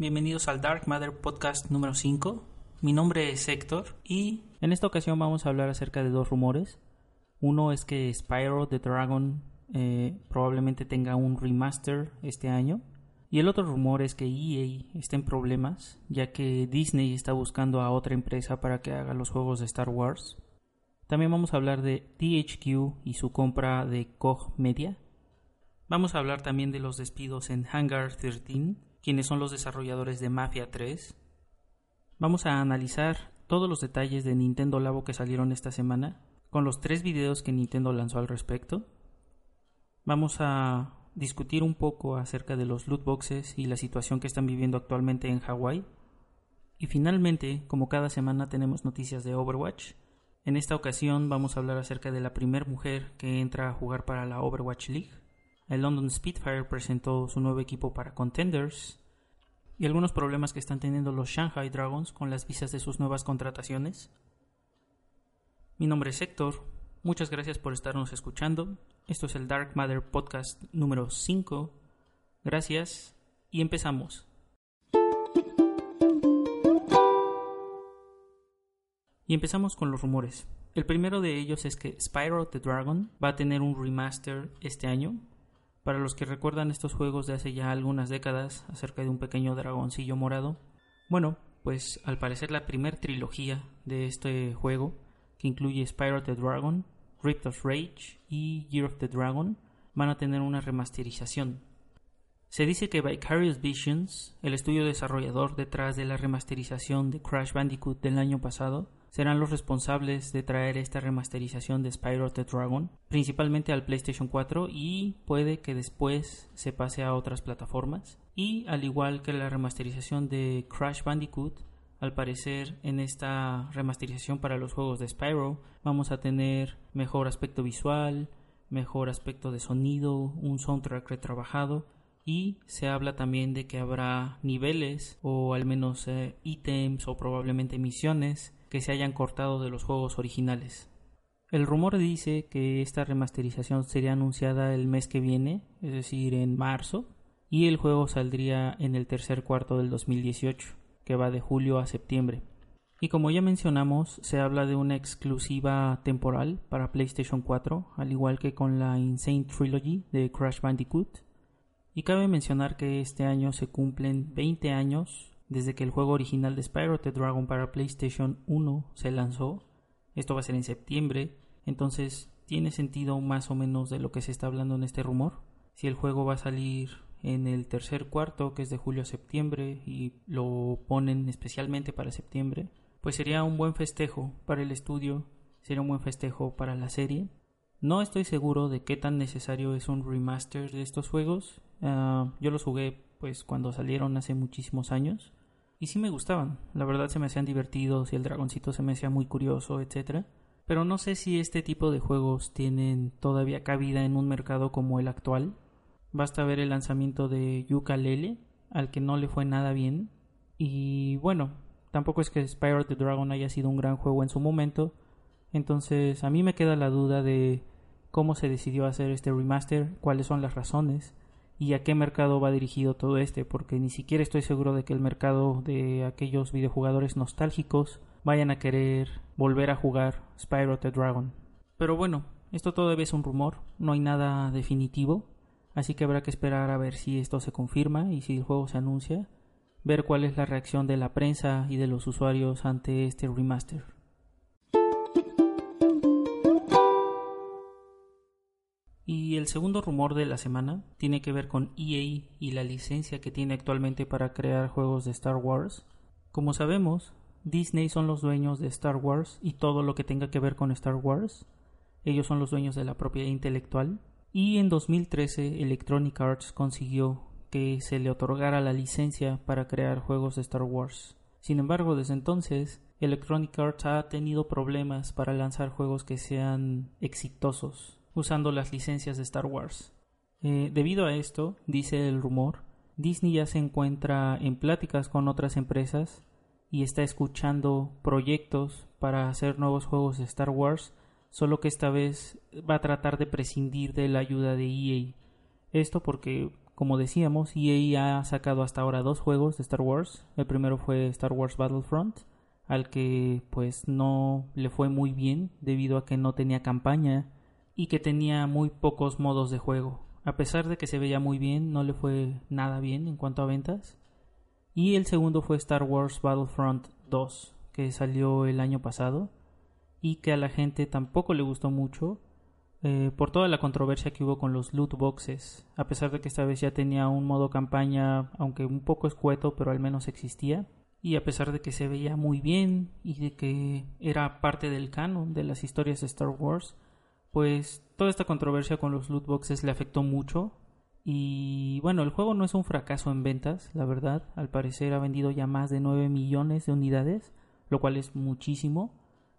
Bienvenidos al Dark Matter Podcast número 5. Mi nombre es Héctor y en esta ocasión vamos a hablar acerca de dos rumores. Uno es que Spyro the Dragon eh, probablemente tenga un remaster este año. Y el otro rumor es que EA está en problemas, ya que Disney está buscando a otra empresa para que haga los juegos de Star Wars. También vamos a hablar de THQ y su compra de Koch Media. Vamos a hablar también de los despidos en Hangar 13, quienes son los desarrolladores de Mafia 3. Vamos a analizar todos los detalles de Nintendo Labo que salieron esta semana, con los tres videos que Nintendo lanzó al respecto. Vamos a discutir un poco acerca de los loot boxes y la situación que están viviendo actualmente en Hawái. Y finalmente, como cada semana tenemos noticias de Overwatch. En esta ocasión vamos a hablar acerca de la primera mujer que entra a jugar para la Overwatch League. El London Spitfire presentó su nuevo equipo para Contenders y algunos problemas que están teniendo los Shanghai Dragons con las visas de sus nuevas contrataciones. Mi nombre es Héctor, muchas gracias por estarnos escuchando. Esto es el Dark Matter Podcast número 5. Gracias y empezamos. Y empezamos con los rumores. El primero de ellos es que Spyro the Dragon va a tener un remaster este año. Para los que recuerdan estos juegos de hace ya algunas décadas acerca de un pequeño dragoncillo morado, bueno, pues al parecer la primer trilogía de este juego, que incluye Spyro the Dragon, Rift of Rage y Year of the Dragon, van a tener una remasterización. Se dice que Vicarious Visions, el estudio desarrollador detrás de la remasterización de Crash Bandicoot del año pasado, serán los responsables de traer esta remasterización de Spyro the Dragon, principalmente al PlayStation 4 y puede que después se pase a otras plataformas. Y al igual que la remasterización de Crash Bandicoot, al parecer en esta remasterización para los juegos de Spyro vamos a tener mejor aspecto visual, mejor aspecto de sonido, un soundtrack retrabajado y se habla también de que habrá niveles o al menos eh, ítems o probablemente misiones que se hayan cortado de los juegos originales. El rumor dice que esta remasterización sería anunciada el mes que viene, es decir, en marzo, y el juego saldría en el tercer cuarto del 2018, que va de julio a septiembre. Y como ya mencionamos, se habla de una exclusiva temporal para PlayStation 4, al igual que con la Insane Trilogy de Crash Bandicoot. Y cabe mencionar que este año se cumplen 20 años desde que el juego original de Spyro the Dragon para PlayStation 1 se lanzó. Esto va a ser en septiembre, entonces tiene sentido más o menos de lo que se está hablando en este rumor. Si el juego va a salir en el tercer cuarto, que es de julio a septiembre, y lo ponen especialmente para septiembre, pues sería un buen festejo para el estudio, sería un buen festejo para la serie. No estoy seguro de qué tan necesario es un remaster de estos juegos. Ah, yo los jugué pues cuando salieron hace muchísimos años y sí me gustaban. La verdad se me hacían divertidos y el dragoncito se me hacía muy curioso, etc. Pero no sé si este tipo de juegos tienen todavía cabida en un mercado como el actual. Basta ver el lanzamiento de Yooka-Laylee, al que no le fue nada bien. Y bueno, tampoco es que Spyro the Dragon haya sido un gran juego en su momento. Entonces a mí me queda la duda de cómo se decidió hacer este remaster, cuáles son las razones y a qué mercado va dirigido todo este, porque ni siquiera estoy seguro de que el mercado de aquellos videojugadores nostálgicos vayan a querer volver a jugar Spyro the Dragon. Pero bueno, esto todavía es un rumor, no hay nada definitivo, así que habrá que esperar a ver si esto se confirma y si el juego se anuncia, ver cuál es la reacción de la prensa y de los usuarios ante este remaster. Y el segundo rumor de la semana tiene que ver con EA y la licencia que tiene actualmente para crear juegos de Star Wars. Como sabemos, Disney son los dueños de Star Wars y todo lo que tenga que ver con Star Wars. Ellos son los dueños de la propiedad intelectual. Y en 2013 Electronic Arts consiguió que se le otorgara la licencia para crear juegos de Star Wars. Sin embargo, desde entonces, Electronic Arts ha tenido problemas para lanzar juegos que sean exitosos usando las licencias de Star Wars. Eh, debido a esto, dice el rumor, Disney ya se encuentra en pláticas con otras empresas y está escuchando proyectos para hacer nuevos juegos de Star Wars, solo que esta vez va a tratar de prescindir de la ayuda de EA. Esto porque, como decíamos, EA ha sacado hasta ahora dos juegos de Star Wars. El primero fue Star Wars Battlefront, al que pues no le fue muy bien debido a que no tenía campaña y que tenía muy pocos modos de juego. A pesar de que se veía muy bien, no le fue nada bien en cuanto a ventas. Y el segundo fue Star Wars Battlefront 2, que salió el año pasado y que a la gente tampoco le gustó mucho eh, por toda la controversia que hubo con los loot boxes, a pesar de que esta vez ya tenía un modo campaña, aunque un poco escueto, pero al menos existía, y a pesar de que se veía muy bien y de que era parte del canon de las historias de Star Wars, pues toda esta controversia con los loot boxes le afectó mucho. Y bueno, el juego no es un fracaso en ventas, la verdad. Al parecer ha vendido ya más de 9 millones de unidades, lo cual es muchísimo.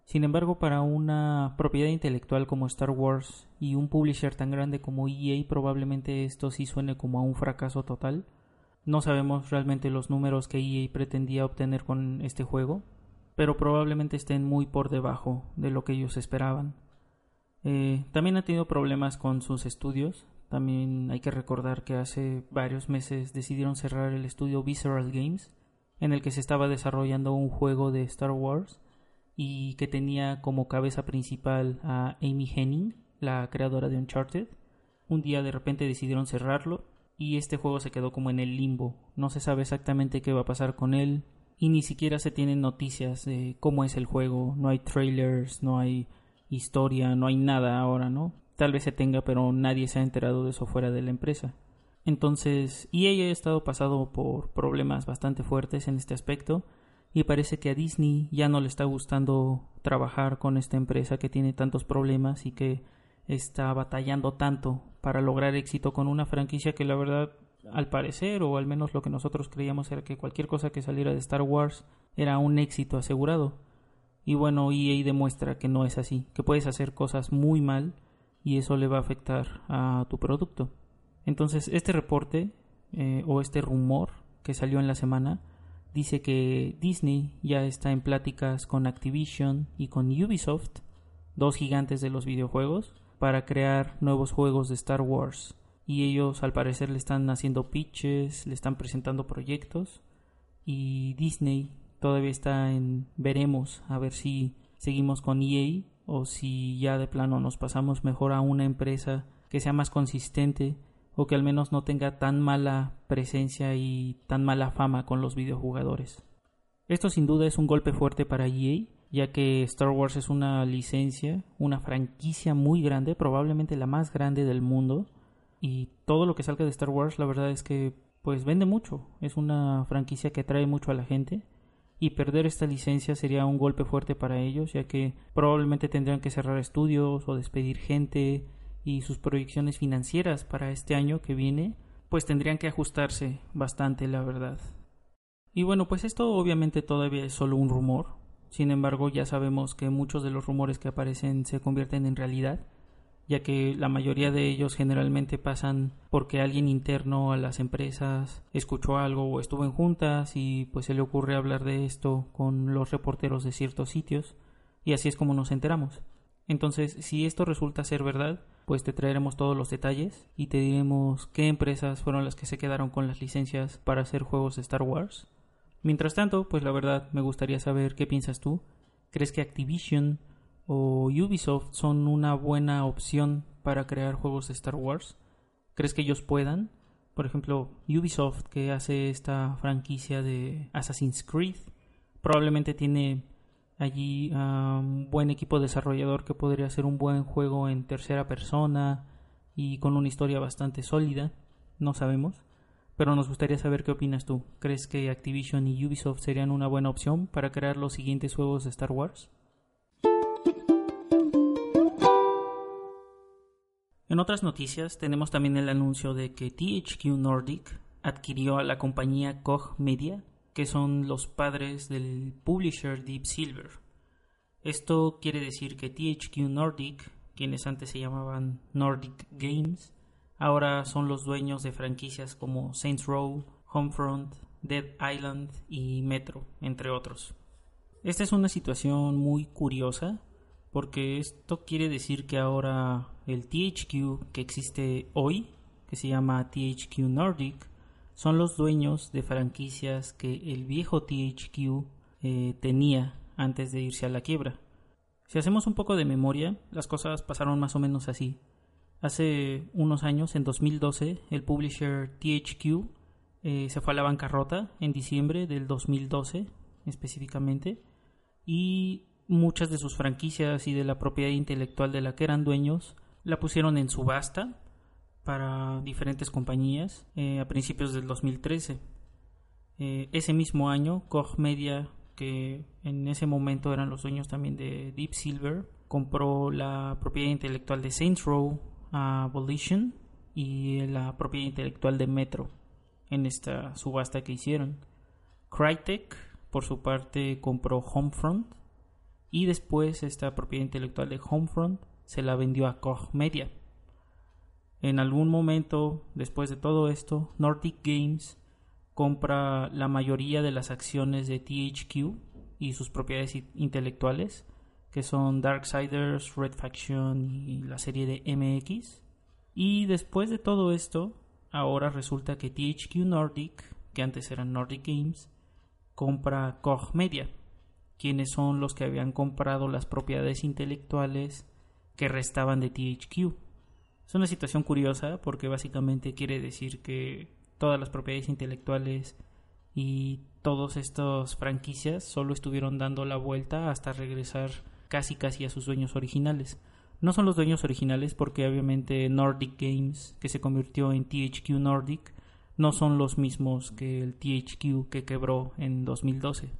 Sin embargo, para una propiedad intelectual como Star Wars y un publisher tan grande como EA, probablemente esto sí suene como a un fracaso total. No sabemos realmente los números que EA pretendía obtener con este juego, pero probablemente estén muy por debajo de lo que ellos esperaban. Eh, también ha tenido problemas con sus estudios. También hay que recordar que hace varios meses decidieron cerrar el estudio Visceral Games, en el que se estaba desarrollando un juego de Star Wars y que tenía como cabeza principal a Amy Henning, la creadora de Uncharted. Un día de repente decidieron cerrarlo y este juego se quedó como en el limbo. No se sabe exactamente qué va a pasar con él y ni siquiera se tienen noticias de cómo es el juego. No hay trailers, no hay historia, no hay nada ahora, ¿no? Tal vez se tenga, pero nadie se ha enterado de eso fuera de la empresa. Entonces, EA ha estado pasado por problemas bastante fuertes en este aspecto y parece que a Disney ya no le está gustando trabajar con esta empresa que tiene tantos problemas y que está batallando tanto para lograr éxito con una franquicia que la verdad al parecer o al menos lo que nosotros creíamos era que cualquier cosa que saliera de Star Wars era un éxito asegurado. Y bueno, EA demuestra que no es así, que puedes hacer cosas muy mal y eso le va a afectar a tu producto. Entonces, este reporte eh, o este rumor que salió en la semana dice que Disney ya está en pláticas con Activision y con Ubisoft, dos gigantes de los videojuegos, para crear nuevos juegos de Star Wars. Y ellos al parecer le están haciendo pitches, le están presentando proyectos. Y Disney todavía está en veremos a ver si seguimos con EA o si ya de plano nos pasamos mejor a una empresa que sea más consistente o que al menos no tenga tan mala presencia y tan mala fama con los videojugadores. Esto sin duda es un golpe fuerte para EA, ya que Star Wars es una licencia, una franquicia muy grande, probablemente la más grande del mundo, y todo lo que salga de Star Wars la verdad es que pues vende mucho, es una franquicia que atrae mucho a la gente y perder esta licencia sería un golpe fuerte para ellos, ya que probablemente tendrían que cerrar estudios o despedir gente y sus proyecciones financieras para este año que viene, pues tendrían que ajustarse bastante, la verdad. Y bueno, pues esto obviamente todavía es solo un rumor. Sin embargo, ya sabemos que muchos de los rumores que aparecen se convierten en realidad, ya que la mayoría de ellos generalmente pasan porque alguien interno a las empresas escuchó algo o estuvo en juntas y pues se le ocurre hablar de esto con los reporteros de ciertos sitios y así es como nos enteramos. Entonces, si esto resulta ser verdad, pues te traeremos todos los detalles y te diremos qué empresas fueron las que se quedaron con las licencias para hacer juegos de Star Wars. Mientras tanto, pues la verdad me gustaría saber qué piensas tú. ¿Crees que Activision o Ubisoft son una buena opción para crear juegos de Star Wars? ¿Crees que ellos puedan? Por ejemplo, Ubisoft, que hace esta franquicia de Assassin's Creed, probablemente tiene allí un buen equipo desarrollador que podría ser un buen juego en tercera persona y con una historia bastante sólida, no sabemos, pero nos gustaría saber qué opinas tú. ¿Crees que Activision y Ubisoft serían una buena opción para crear los siguientes juegos de Star Wars? En otras noticias tenemos también el anuncio de que THQ Nordic adquirió a la compañía Koch Media que son los padres del publisher Deep Silver. Esto quiere decir que THQ Nordic, quienes antes se llamaban Nordic Games, ahora son los dueños de franquicias como Saints Row, Homefront, Dead Island y Metro, entre otros. Esta es una situación muy curiosa porque esto quiere decir que ahora el THQ que existe hoy, que se llama THQ Nordic, son los dueños de franquicias que el viejo THQ eh, tenía antes de irse a la quiebra. Si hacemos un poco de memoria, las cosas pasaron más o menos así. Hace unos años, en 2012, el publisher THQ eh, se fue a la bancarrota en diciembre del 2012 específicamente y muchas de sus franquicias y de la propiedad intelectual de la que eran dueños la pusieron en subasta para diferentes compañías eh, a principios del 2013. Eh, ese mismo año, Koch Media que en ese momento eran los dueños también de Deep Silver, compró la propiedad intelectual de Saints Row a Volition y la propiedad intelectual de Metro en esta subasta que hicieron. Crytek, por su parte, compró Homefront y después esta propiedad intelectual de Homefront se la vendió a Koch Media. En algún momento, después de todo esto, Nordic Games compra la mayoría de las acciones de THQ y sus propiedades intelectuales, que son Darksiders, Red Faction y la serie de MX. Y después de todo esto, ahora resulta que THQ Nordic, que antes eran Nordic Games, compra Koch Media, quienes son los que habían comprado las propiedades intelectuales que restaban de THQ. Es una situación curiosa porque básicamente quiere decir que todas las propiedades intelectuales y todas estas franquicias solo estuvieron dando la vuelta hasta regresar casi casi a sus dueños originales. No son los dueños originales porque obviamente Nordic Games, que se convirtió en THQ Nordic, no son los mismos que el THQ que quebró en 2012.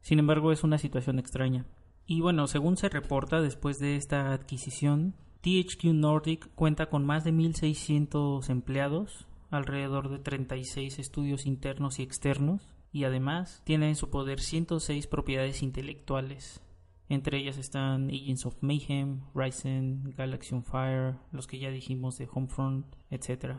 Sin embargo, es una situación extraña. Y bueno, según se reporta después de esta adquisición, THQ Nordic cuenta con más de 1.600 empleados, alrededor de 36 estudios internos y externos, y además tiene en su poder 106 propiedades intelectuales. Entre ellas están Agents of Mayhem, Ryzen, Galaxy on Fire, los que ya dijimos de Homefront, etc.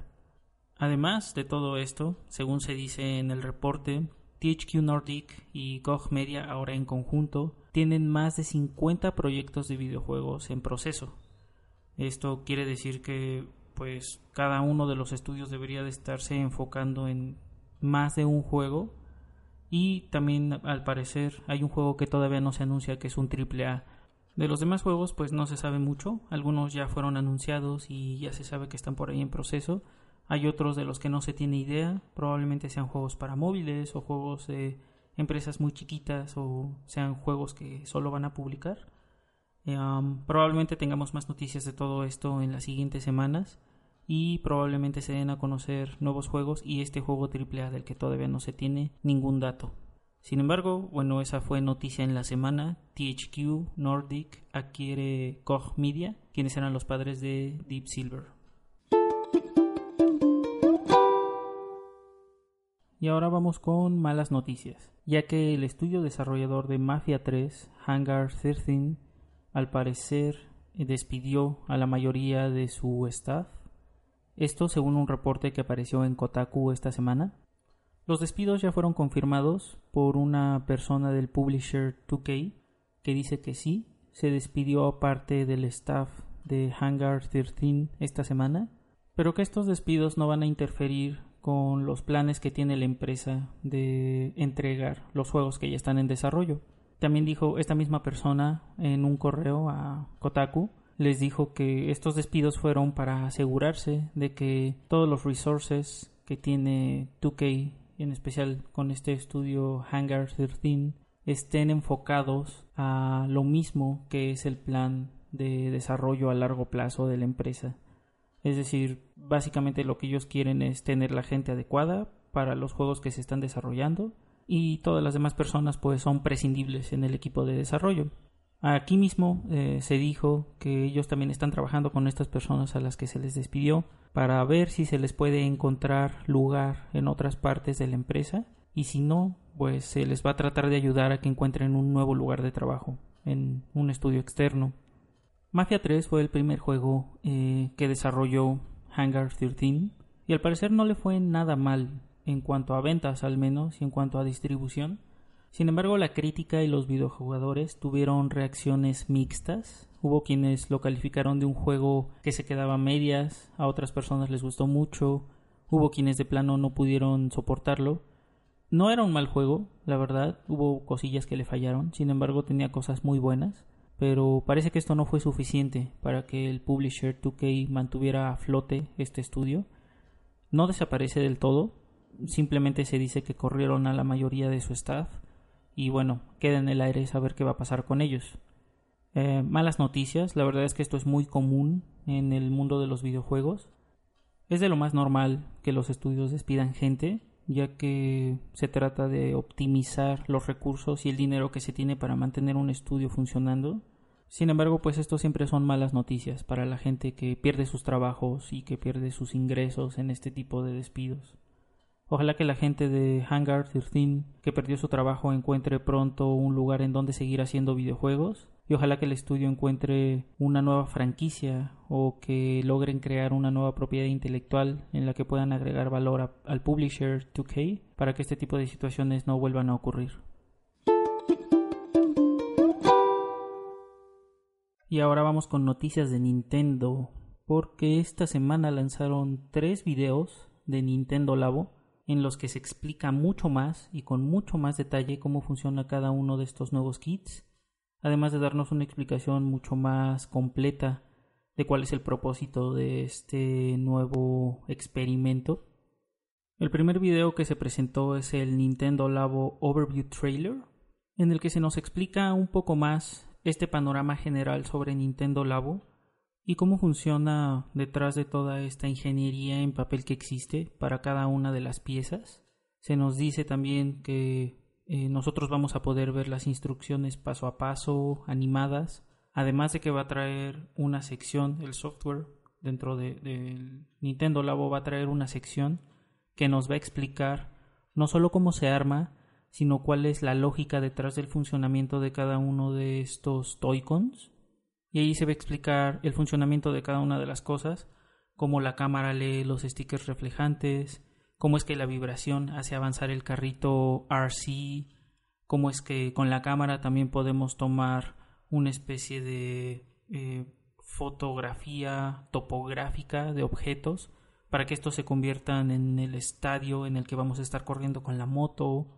Además de todo esto, según se dice en el reporte, THQ Nordic y GOG Media ahora en conjunto tienen más de 50 proyectos de videojuegos en proceso. Esto quiere decir que pues cada uno de los estudios debería de estarse enfocando en más de un juego y también al parecer hay un juego que todavía no se anuncia que es un triple A. De los demás juegos pues no se sabe mucho, algunos ya fueron anunciados y ya se sabe que están por ahí en proceso, hay otros de los que no se tiene idea, probablemente sean juegos para móviles o juegos de empresas muy chiquitas o sean juegos que solo van a publicar. Eh, probablemente tengamos más noticias de todo esto en las siguientes semanas y probablemente se den a conocer nuevos juegos y este juego AAA del que todavía no se tiene ningún dato. Sin embargo, bueno, esa fue noticia en la semana. THQ Nordic adquiere Koch Media, quienes eran los padres de Deep Silver. Y ahora vamos con malas noticias, ya que el estudio desarrollador de Mafia 3, Hangar 13, al parecer despidió a la mayoría de su staff esto según un reporte que apareció en Kotaku esta semana. Los despidos ya fueron confirmados por una persona del publisher 2K que dice que sí, se despidió parte del staff de Hangar 13 esta semana, pero que estos despidos no van a interferir con los planes que tiene la empresa de entregar los juegos que ya están en desarrollo. También dijo esta misma persona en un correo a Kotaku les dijo que estos despidos fueron para asegurarse de que todos los resources que tiene 2K, en especial con este estudio Hangar 13, estén enfocados a lo mismo que es el plan de desarrollo a largo plazo de la empresa. Es decir, básicamente lo que ellos quieren es tener la gente adecuada para los juegos que se están desarrollando y todas las demás personas pues son prescindibles en el equipo de desarrollo. Aquí mismo eh, se dijo que ellos también están trabajando con estas personas a las que se les despidió para ver si se les puede encontrar lugar en otras partes de la empresa y si no, pues se les va a tratar de ayudar a que encuentren un nuevo lugar de trabajo en un estudio externo. Mafia 3 fue el primer juego eh, que desarrolló Hangar 13 y al parecer no le fue nada mal en cuanto a ventas al menos y en cuanto a distribución. Sin embargo, la crítica y los videojugadores tuvieron reacciones mixtas. Hubo quienes lo calificaron de un juego que se quedaba a medias, a otras personas les gustó mucho, hubo quienes de plano no pudieron soportarlo. No era un mal juego, la verdad, hubo cosillas que le fallaron, sin embargo tenía cosas muy buenas, pero parece que esto no fue suficiente para que el publisher 2K mantuviera a flote este estudio. No desaparece del todo, simplemente se dice que corrieron a la mayoría de su staff y bueno, queda en el aire saber qué va a pasar con ellos. Eh, malas noticias, la verdad es que esto es muy común en el mundo de los videojuegos. Es de lo más normal que los estudios despidan gente, ya que se trata de optimizar los recursos y el dinero que se tiene para mantener un estudio funcionando. Sin embargo, pues esto siempre son malas noticias para la gente que pierde sus trabajos y que pierde sus ingresos en este tipo de despidos. Ojalá que la gente de Hangar 13 que perdió su trabajo encuentre pronto un lugar en donde seguir haciendo videojuegos y ojalá que el estudio encuentre una nueva franquicia o que logren crear una nueva propiedad intelectual en la que puedan agregar valor al publisher 2K para que este tipo de situaciones no vuelvan a ocurrir. Y ahora vamos con noticias de Nintendo porque esta semana lanzaron tres videos de Nintendo Labo en los que se explica mucho más y con mucho más detalle cómo funciona cada uno de estos nuevos kits, además de darnos una explicación mucho más completa de cuál es el propósito de este nuevo experimento. El primer video que se presentó es el Nintendo Labo Overview Trailer, en el que se nos explica un poco más este panorama general sobre Nintendo Labo y cómo funciona detrás de toda esta ingeniería en papel que existe para cada una de las piezas. Se nos dice también que eh, nosotros vamos a poder ver las instrucciones paso a paso, animadas, además de que va a traer una sección, el software dentro del de, Nintendo Labo va a traer una sección que nos va a explicar no solo cómo se arma, sino cuál es la lógica detrás del funcionamiento de cada uno de estos Toy-Cons. Y ahí se va a explicar el funcionamiento de cada una de las cosas, cómo la cámara lee los stickers reflejantes, cómo es que la vibración hace avanzar el carrito RC, cómo es que con la cámara también podemos tomar una especie de eh, fotografía topográfica de objetos para que estos se conviertan en el estadio en el que vamos a estar corriendo con la moto,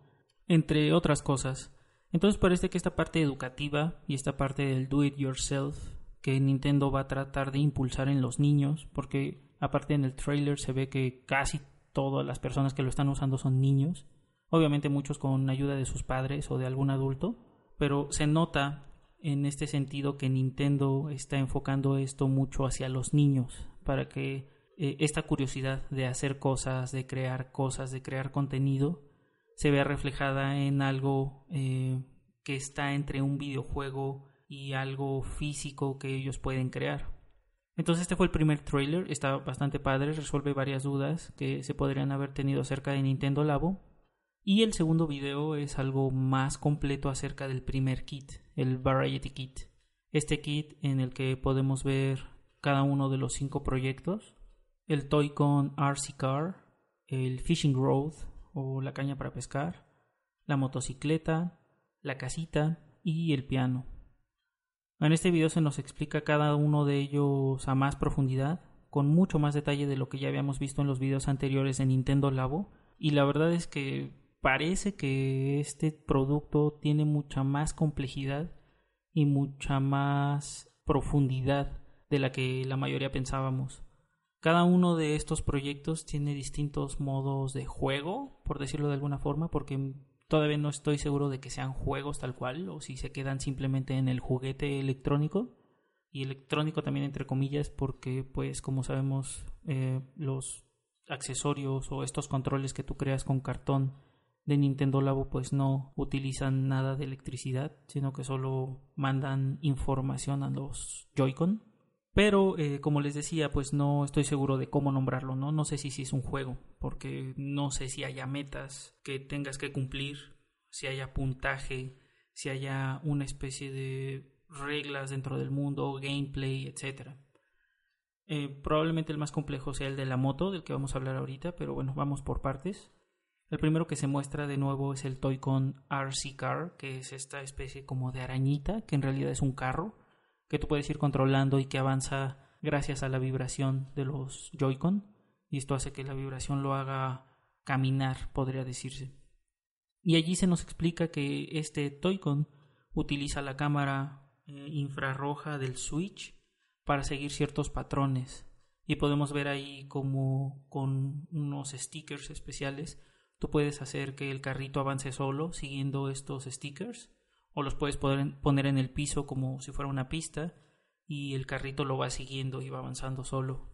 entre otras cosas. Entonces parece que esta parte educativa y esta parte del do it yourself que Nintendo va a tratar de impulsar en los niños, porque aparte en el trailer se ve que casi todas las personas que lo están usando son niños, obviamente muchos con ayuda de sus padres o de algún adulto, pero se nota en este sentido que Nintendo está enfocando esto mucho hacia los niños, para que eh, esta curiosidad de hacer cosas, de crear cosas, de crear contenido, se vea reflejada en algo eh, que está entre un videojuego y algo físico que ellos pueden crear. Entonces este fue el primer trailer, está bastante padre, resuelve varias dudas que se podrían haber tenido acerca de Nintendo Labo. Y el segundo video es algo más completo acerca del primer kit, el Variety Kit. Este kit en el que podemos ver cada uno de los cinco proyectos, el Toy-Con RC Car, el Fishing Road, o la caña para pescar, la motocicleta, la casita y el piano. En este video se nos explica cada uno de ellos a más profundidad, con mucho más detalle de lo que ya habíamos visto en los videos anteriores de Nintendo Labo, y la verdad es que parece que este producto tiene mucha más complejidad y mucha más profundidad de la que la mayoría pensábamos. Cada uno de estos proyectos tiene distintos modos de juego, por decirlo de alguna forma, porque todavía no estoy seguro de que sean juegos tal cual o si se quedan simplemente en el juguete electrónico. Y electrónico también entre comillas porque pues como sabemos eh, los accesorios o estos controles que tú creas con cartón de Nintendo Labo pues no utilizan nada de electricidad, sino que solo mandan información a los Joy-Con pero, eh, como les decía, pues no estoy seguro de cómo nombrarlo, ¿no? No sé si, es un juego, porque no sé si haya metas que tengas que cumplir, si haya puntaje, si haya una especie de reglas dentro del mundo, gameplay, etc. Eh, probablemente el más complejo sea el de la moto, del que vamos a hablar ahorita, pero bueno, vamos por partes. El primero que se muestra de nuevo es el Toy-Con RC Car, que es esta especie como de arañita, que en realidad es un carro que tú puedes ir controlando y que avanza gracias a la vibración de los Joy-Con y esto hace que la vibración lo haga caminar, podría decirse. Y allí se nos explica que este Toy-Con utiliza la cámara eh, infrarroja del Switch para seguir ciertos patrones y podemos ver ahí como con unos stickers especiales tú puedes hacer que el carrito avance solo siguiendo estos stickers o los puedes poner en el piso como si fuera una pista y el carrito lo va siguiendo y va avanzando solo.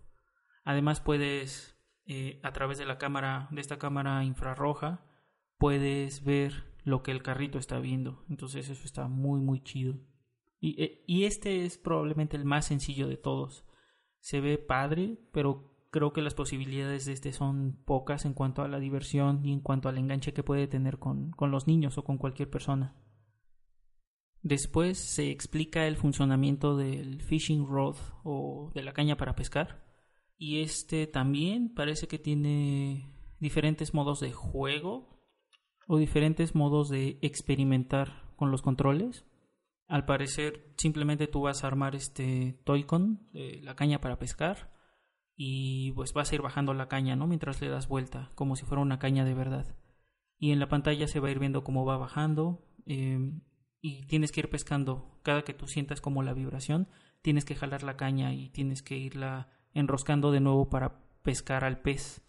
Además puedes eh, a través de la cámara de esta cámara infrarroja puedes ver lo que el carrito está viendo. Entonces eso está muy muy chido. Y, eh, y este es probablemente el más sencillo de todos. Se ve padre, pero creo que las posibilidades de este son pocas en cuanto a la diversión y en cuanto al enganche que puede tener con, con los niños o con cualquier persona. Después se explica el funcionamiento del fishing rod o de la caña para pescar. Y este también parece que tiene diferentes modos de juego o diferentes modos de experimentar con los controles. Al parecer simplemente tú vas a armar este Toy-Con, eh, la caña para pescar, y pues vas a ir bajando la caña, ¿no? Mientras le das vuelta, como si fuera una caña de verdad. Y en la pantalla se va a ir viendo cómo va bajando. Eh, y tienes que ir pescando. Cada que tú sientas como la vibración, tienes que jalar la caña y tienes que irla enroscando de nuevo para pescar al pez.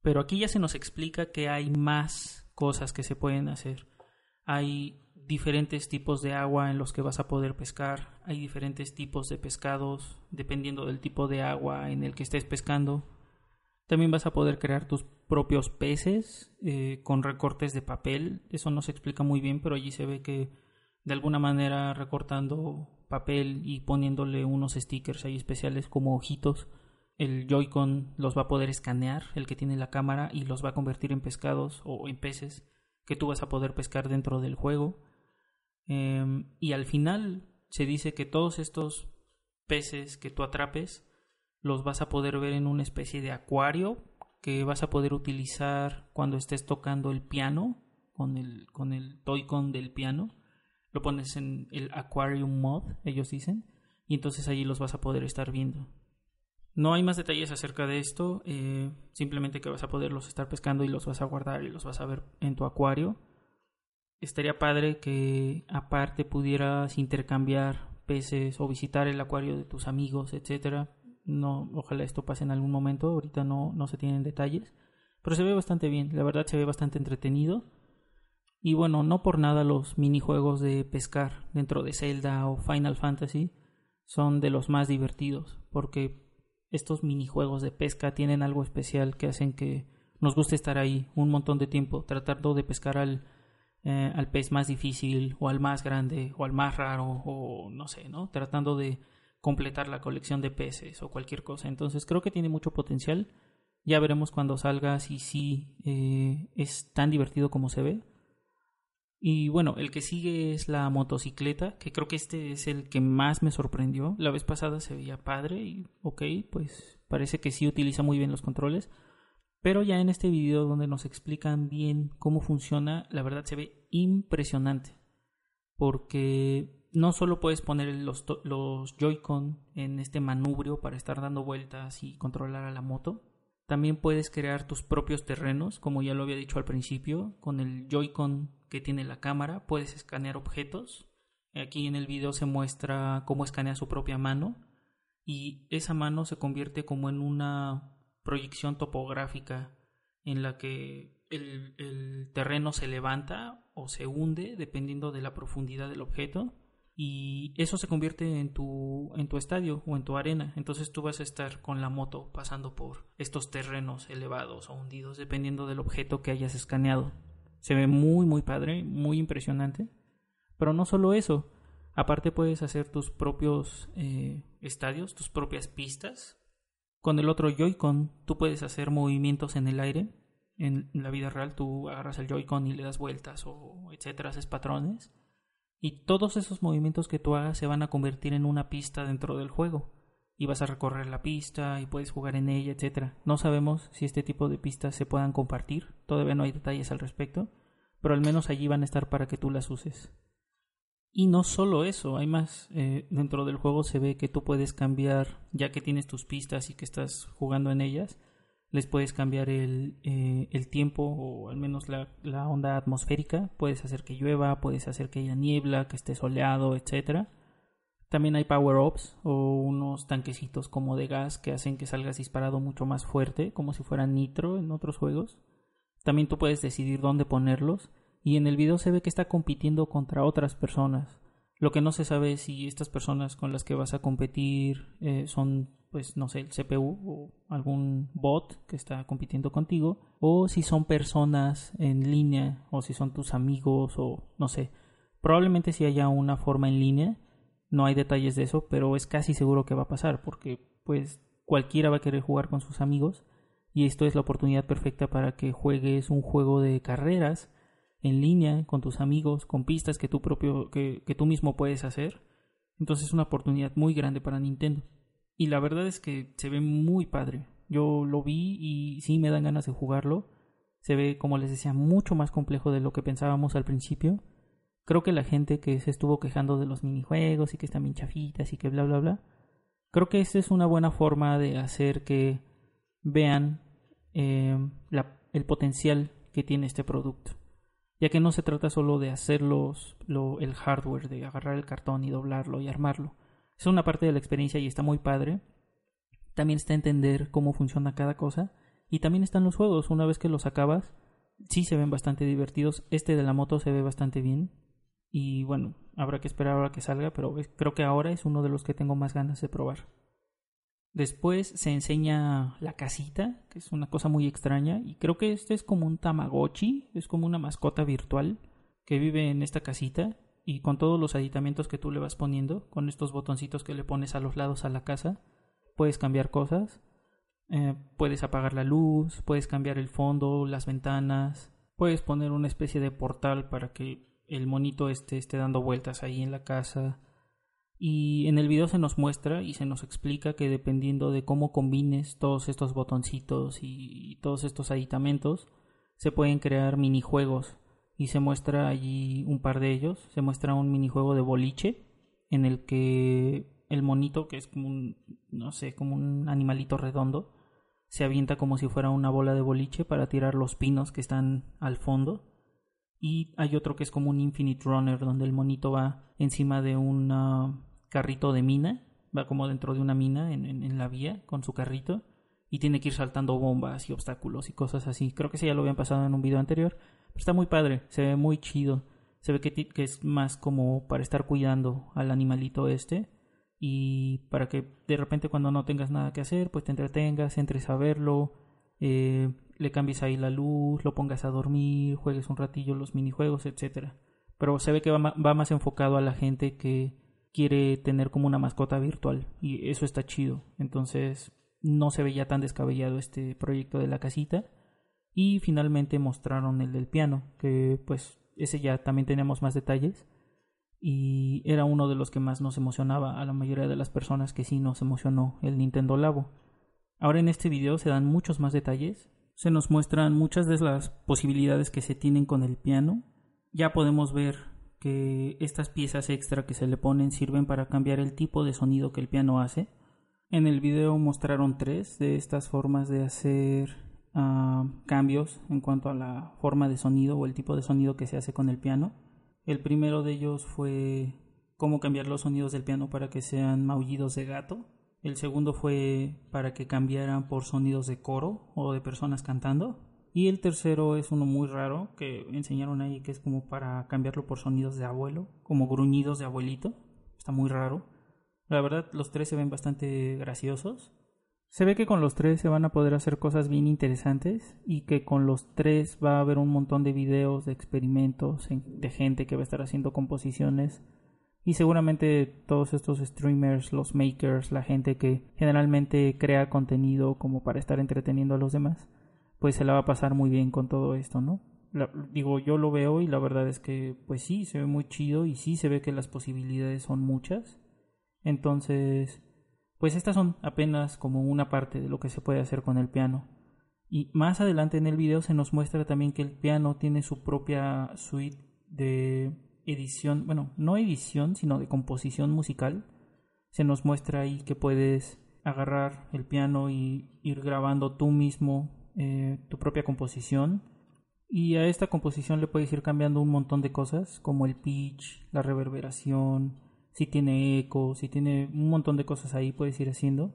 Pero aquí ya se nos explica que hay más cosas que se pueden hacer. Hay diferentes tipos de agua en los que vas a poder pescar, hay diferentes tipos de pescados dependiendo del tipo de agua en el que estés pescando. También vas a poder crear tus propios peces eh, con recortes de papel. Eso no se explica muy bien, pero allí se ve que de alguna manera recortando papel y poniéndole unos stickers ahí especiales como ojitos, el Joy-Con los va a poder escanear, el que tiene la cámara, y los va a convertir en pescados o en peces que tú vas a poder pescar dentro del juego. Em, y al final se dice que todos estos peces que tú atrapes los vas a poder ver en una especie de acuario que vas a poder utilizar cuando estés tocando el piano con el, con el Toy-Con del piano lo pones en el Aquarium Mod, ellos dicen, y entonces allí los vas a poder estar viendo. No hay más detalles acerca de esto, eh, simplemente que vas a poderlos estar pescando y los vas a guardar y los vas a ver en tu acuario. Estaría padre que aparte pudieras intercambiar peces o visitar el acuario de tus amigos, etcétera. No, ojalá esto pase en algún momento, ahorita no, no se tienen detalles, pero se ve bastante bien, la verdad se ve bastante entretenido y bueno, no por nada los minijuegos de pescar dentro de Zelda o Final Fantasy son de los más divertidos, porque estos minijuegos de pesca tienen algo especial que hacen que nos guste estar ahí un montón de tiempo, tratando de pescar al, eh, al pez más difícil o al más grande o al más raro o no sé, ¿no? Tratando de completar la colección de peces o cualquier cosa. Entonces creo que tiene mucho potencial. Ya veremos cuando salga si sí eh, es tan divertido como se ve. Y bueno, el que sigue es la motocicleta, que creo que este es el que más me sorprendió. La vez pasada se veía padre y ok, pues parece que sí utiliza muy bien los controles. Pero ya en este video donde nos explican bien cómo funciona, la verdad se ve impresionante. Porque no solo puedes poner los, los Joy-Con en este manubrio para estar dando vueltas y controlar a la moto, también puedes crear tus propios terrenos, como ya lo había dicho al principio, con el Joy-Con que tiene la cámara, puedes escanear objetos. Aquí en el video se muestra cómo escanea su propia mano y esa mano se convierte como en una proyección topográfica en la que el, el terreno se levanta o se hunde dependiendo de la profundidad del objeto y eso se convierte en tu, en tu estadio o en tu arena. Entonces tú vas a estar con la moto pasando por estos terrenos elevados o hundidos dependiendo del objeto que hayas escaneado. Se ve muy muy padre, muy impresionante. Pero no solo eso, aparte puedes hacer tus propios eh, estadios, tus propias pistas. Con el otro Joy-Con tú puedes hacer movimientos en el aire. En la vida real tú agarras el Joy-Con y le das vueltas o etcétera, haces patrones y todos esos movimientos que tú hagas se van a convertir en una pista dentro del juego. Y vas a recorrer la pista y puedes jugar en ella, etc. No sabemos si este tipo de pistas se puedan compartir, todavía no hay detalles al respecto, pero al menos allí van a estar para que tú las uses. Y no solo eso, hay más. Eh, dentro del juego se ve que tú puedes cambiar, ya que tienes tus pistas y que estás jugando en ellas, les puedes cambiar el, eh, el tiempo o al menos la, la, onda atmosférica. Puedes hacer que llueva, puedes hacer que haya niebla, que esté soleado, etc. También hay power-ups o unos tanquecitos como de gas que hacen que salgas disparado mucho más fuerte, como si fuera nitro en otros juegos. También tú puedes decidir dónde ponerlos y en el video se ve que está compitiendo contra otras personas. Lo que no se sabe es si estas personas con las que vas a competir eh, son, pues, no sé, el CPU o algún bot que está compitiendo contigo, o si son personas en línea, o si son tus amigos, o no sé. Probablemente si haya una forma en línea, no hay detalles de eso, pero es casi seguro que va a pasar, porque, pues, cualquiera va a querer jugar con sus amigos, y esto es la oportunidad perfecta para que juegues un juego de carreras en línea con tus amigos, con pistas que tú propio, que, que tú mismo puedes hacer. Entonces es una oportunidad muy grande para Nintendo. Y la verdad es que se ve muy padre. Yo lo vi y sí me dan ganas de jugarlo. Se ve, como les decía, mucho más complejo de lo que pensábamos al principio. Creo que la gente que se estuvo quejando de los minijuegos y que están bien chafitas y que bla bla bla. Creo que esta es una buena forma de hacer que vean eh, el potencial que tiene este producto ya que no se trata solo de hacerlos lo, el hardware, de agarrar el cartón y doblarlo y armarlo. Es una parte de la experiencia y está muy padre. También está entender cómo funciona cada cosa. Y también están los juegos. Una vez que los acabas, sí se ven bastante divertidos. Este de la moto se ve bastante bien. Y bueno, habrá que esperar ahora que salga, pero creo que ahora es uno de los que tengo más ganas de probar. Después se enseña la casita, que es una cosa muy extraña, y creo que este es como un Tamagotchi, es como una mascota virtual que vive en esta casita y con todos los aditamentos que tú le vas poniendo, con estos botoncitos que le pones a los lados a la casa, puedes cambiar cosas, eh, puedes apagar la luz, puedes cambiar el fondo, las ventanas, puedes poner una especie de portal para que el monito esté, esté dando vueltas ahí en la casa y en el video se nos muestra y se nos explica que dependiendo de cómo combines todos estos botoncitos y todos estos aditamentos, se pueden crear minijuegos. Y se muestra allí un par de ellos. Se muestra un minijuego de boliche en el que el monito, que es como un, no sé, como un animalito redondo, se avienta como si fuera una bola de boliche para tirar los pinos que están al fondo. Y hay otro que es como un Infinite Runner, donde el monito va encima de una carrito de mina, va como dentro de una mina en, en, la vía con su carrito y tiene que ir saltando bombas y obstáculos y cosas así. Creo que sí ya lo habían pasado en un video anterior, está muy padre, se ve muy chido. Se ve que, es más como para estar cuidando al animalito este y para que de repente cuando no tengas nada que hacer, pues te entretengas, entres a verlo, eh, le cambies ahí la luz, lo pongas a dormir, juegues un ratillo los minijuegos, etcétera. Pero se ve que va, va más enfocado a la gente que quiere tener como una mascota virtual y eso está chido. Entonces no se veía tan descabellado este proyecto de la casita y finalmente mostraron el del piano, que pues ese ya también tenemos más detalles y era uno de los que más nos emocionaba a la mayoría de las personas que sí nos emocionó el Nintendo Labo. Ahora en este video se dan muchos más detalles, se nos muestran muchas de las posibilidades que se tienen con el piano. Ya podemos ver que estas piezas extra que se le ponen sirven para cambiar el tipo de sonido que el piano hace. En el video mostraron tres de estas formas de hacer uh, cambios en cuanto a la forma de sonido o el tipo de sonido que se hace con el piano. El primero de ellos fue cómo cambiar los sonidos del piano para que sean maullidos de gato. El segundo fue para que cambiaran por sonidos de coro o de personas cantando. Y el tercero es uno muy raro que enseñaron ahí que es como para cambiarlo por sonidos de abuelo, como gruñidos de abuelito. Está muy raro. La verdad, los tres se ven bastante graciosos. Se ve que con los tres se van a poder hacer cosas bien interesantes y que con los tres va a haber un montón de videos, de experimentos, de gente que va a estar haciendo composiciones. Y seguramente todos estos streamers, los makers, la gente que generalmente crea contenido como para estar entreteniendo a los demás, pues se la va a pasar muy bien con todo esto, ¿no? digo, yo lo veo y la verdad es que, pues sí, se ve muy chido y sí se ve que las posibilidades son muchas. Entonces, pues estas son apenas como una parte de lo que se puede hacer con el piano. Y más adelante en el video se nos muestra también que el piano tiene su propia suite de edición, bueno, no edición, sino de composición musical. Se nos muestra ahí que puedes agarrar el piano y ir grabando tú mismo eh, tu propia composición. Y a esta composición le puedes ir cambiando un montón de cosas, como el pitch, la reverberación, si tiene eco, si tiene un montón de cosas ahí, puedes ir haciendo.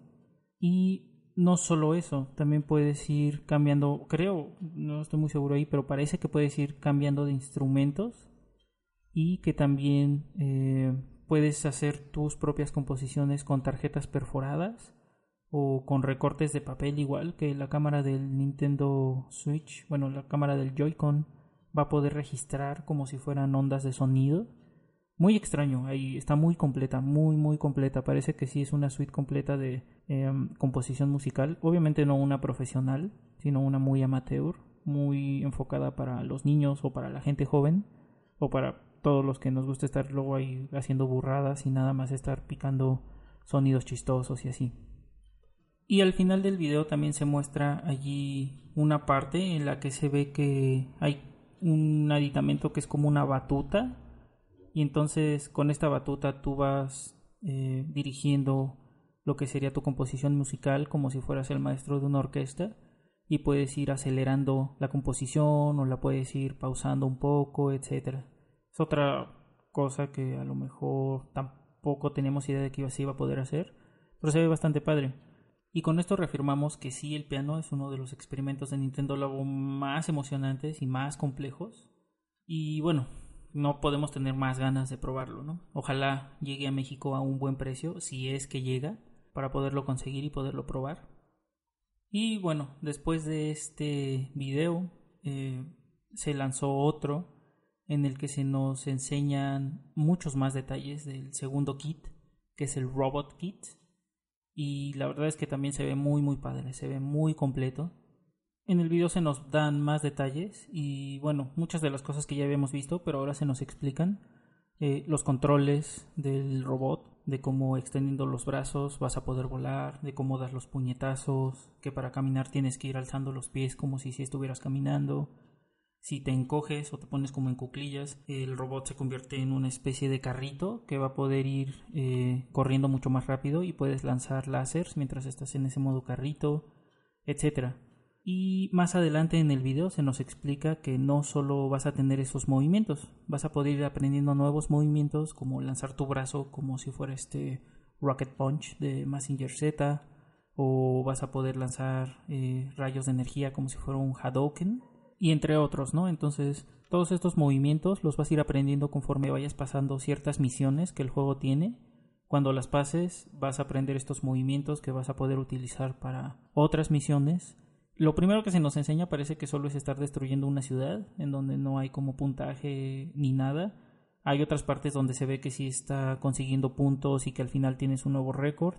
Y no solo eso, también puedes ir cambiando, creo, no estoy muy seguro ahí, pero parece que puedes ir cambiando de instrumentos y que también eh, puedes hacer tus propias composiciones con tarjetas perforadas o con recortes de papel igual que la cámara del Nintendo Switch, bueno, la cámara del Joy-Con va a poder registrar como si fueran ondas de sonido. Muy extraño, ahí está muy completa, muy muy completa. Parece que sí es una suite completa de em, composición musical. Obviamente no una profesional, sino una muy amateur, muy enfocada para los niños o para la gente joven o para todos los que nos gusta estar luego ahí haciendo burradas y nada más estar picando sonidos chistosos y así. Y al final del video también se muestra allí una parte en la que se ve que hay un aditamento que es como una batuta. Y entonces con esta batuta tú vas eh, dirigiendo lo que sería tu composición musical como si fueras el maestro de una orquesta. Y puedes ir acelerando la composición o la puedes ir pausando un poco, etc. Es otra cosa que a lo mejor tampoco tenemos idea de que se iba a poder hacer. Pero se ve bastante padre. Y con esto reafirmamos que sí, el piano es uno de los experimentos de Nintendo Labo más emocionantes y más complejos. Y bueno, no podemos tener más ganas de probarlo, ¿no? Ojalá llegue a México a un buen precio, si es que llega, para poderlo conseguir y poderlo probar. Y bueno, después de este video eh, se lanzó otro en el que se nos enseñan muchos más detalles del segundo kit, que es el Robot Kit y la verdad es que también se ve muy muy padre, se ve muy completo. En el video se nos dan más detalles y bueno, muchas de las cosas que ya habíamos visto, pero ahora se nos explican eh, los controles del robot, de cómo extendiendo los brazos vas a poder volar, de cómo das los puñetazos, que para caminar tienes que ir alzando los pies como si, si estuvieras caminando, si te encoges o te pones como en cuclillas, el robot se convierte en una especie de carrito que va a poder ir eh, corriendo mucho más rápido y puedes lanzar láseres mientras estás en ese modo carrito, etc. Y más adelante en el video se nos explica que no solo vas a tener esos movimientos, vas a poder ir aprendiendo nuevos movimientos como lanzar tu brazo como si fuera este Rocket Punch de Massinger Z o vas a poder lanzar eh, rayos de energía como si fuera un Hadouken y entre otros, ¿no? Entonces, todos estos movimientos los vas a ir aprendiendo conforme vayas pasando ciertas misiones que el juego tiene. Cuando las pases, vas a aprender estos movimientos que vas a poder utilizar para otras misiones. Lo primero que se nos enseña parece que solo es estar destruyendo una ciudad, en donde no hay como puntaje ni nada. Hay otras partes donde se ve que sí está consiguiendo puntos y que al final tienes un nuevo récord.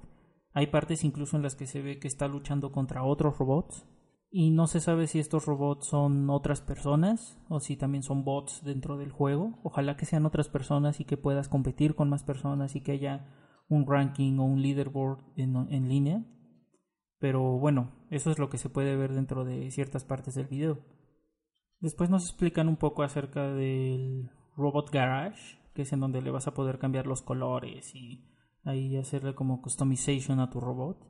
Hay partes incluso en las que se ve que está luchando contra otros robots y no se sabe si estos robots son otras personas o si también son bots dentro del juego. Ojalá que sean otras personas y que puedas competir con más personas y que haya un ranking o un leaderboard en, en línea. Pero bueno, eso es lo que se puede ver dentro de ciertas partes del video. Después nos explican un poco acerca del Robot Garage, que es en donde le vas a poder cambiar los colores y ahí hacerle como customization a tu robot